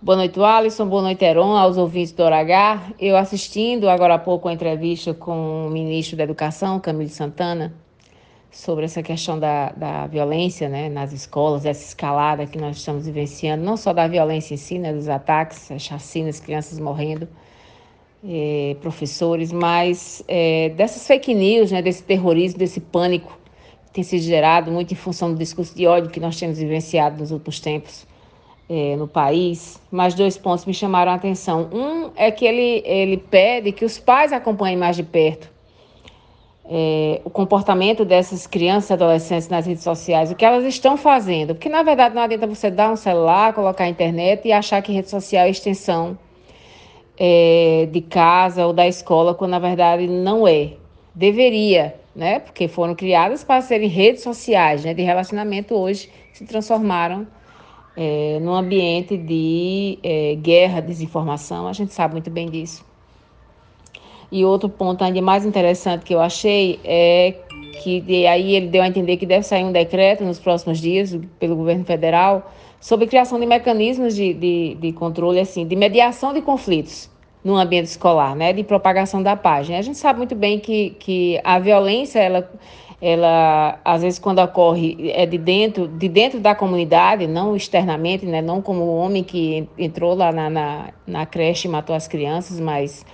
Boa noite, Alisson. Boa noite, Heron, aos ouvintes do H. Eu assistindo agora há pouco a entrevista com o ministro da Educação, Camilo Santana, sobre essa questão da, da violência né, nas escolas, essa escalada que nós estamos vivenciando, não só da violência em si, né, dos ataques, as chacinas, crianças morrendo, eh, professores, mas eh, dessas fake news, né, desse terrorismo, desse pânico que tem sido gerado muito em função do discurso de ódio que nós temos vivenciado nos últimos tempos é, no país, mas dois pontos me chamaram a atenção. Um é que ele, ele pede que os pais acompanhem mais de perto é, o comportamento dessas crianças e adolescentes nas redes sociais, o que elas estão fazendo. Porque, na verdade, não adianta você dar um celular, colocar a internet e achar que rede social é extensão é, de casa ou da escola, quando, na verdade, não é. Deveria, né? Porque foram criadas para serem redes sociais né, de relacionamento, hoje se transformaram é, num ambiente de é, guerra, desinformação, a gente sabe muito bem disso. E outro ponto ainda mais interessante que eu achei é que aí ele deu a entender que deve sair um decreto nos próximos dias pelo governo federal sobre criação de mecanismos de, de, de controle, assim, de mediação de conflitos no ambiente escolar, né, de propagação da paz. A gente sabe muito bem que, que a violência, ela ela às vezes quando ocorre é de dentro de dentro da comunidade não externamente né? Não como o homem que entrou lá na, na, na creche e matou as crianças mas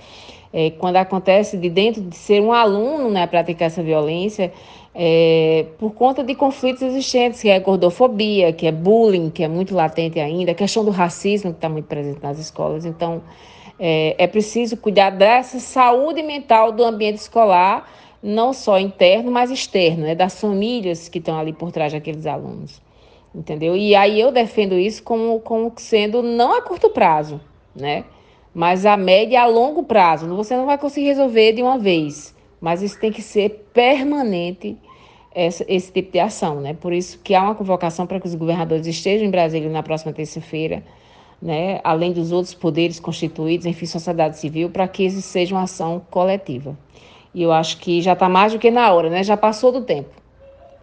é, quando acontece de dentro de ser um aluno né praticar essa violência é, por conta de conflitos existentes que é gordofobia que é bullying que é muito latente ainda a questão do racismo que está muito presente nas escolas. Então é, é preciso cuidar dessa saúde mental do ambiente escolar não só interno, mas externo, né, das famílias que estão ali por trás daqueles alunos. Entendeu? E aí eu defendo isso como, como sendo não a curto prazo, né? Mas a média a longo prazo. Você não vai conseguir resolver de uma vez, mas isso tem que ser permanente esse, esse tipo de ação, né? Por isso que há uma convocação para que os governadores estejam em Brasília na próxima terça-feira, né? Além dos outros poderes constituídos, enfim, sociedade civil, para que isso seja uma ação coletiva. E eu acho que já está mais do que na hora, né? Já passou do tempo.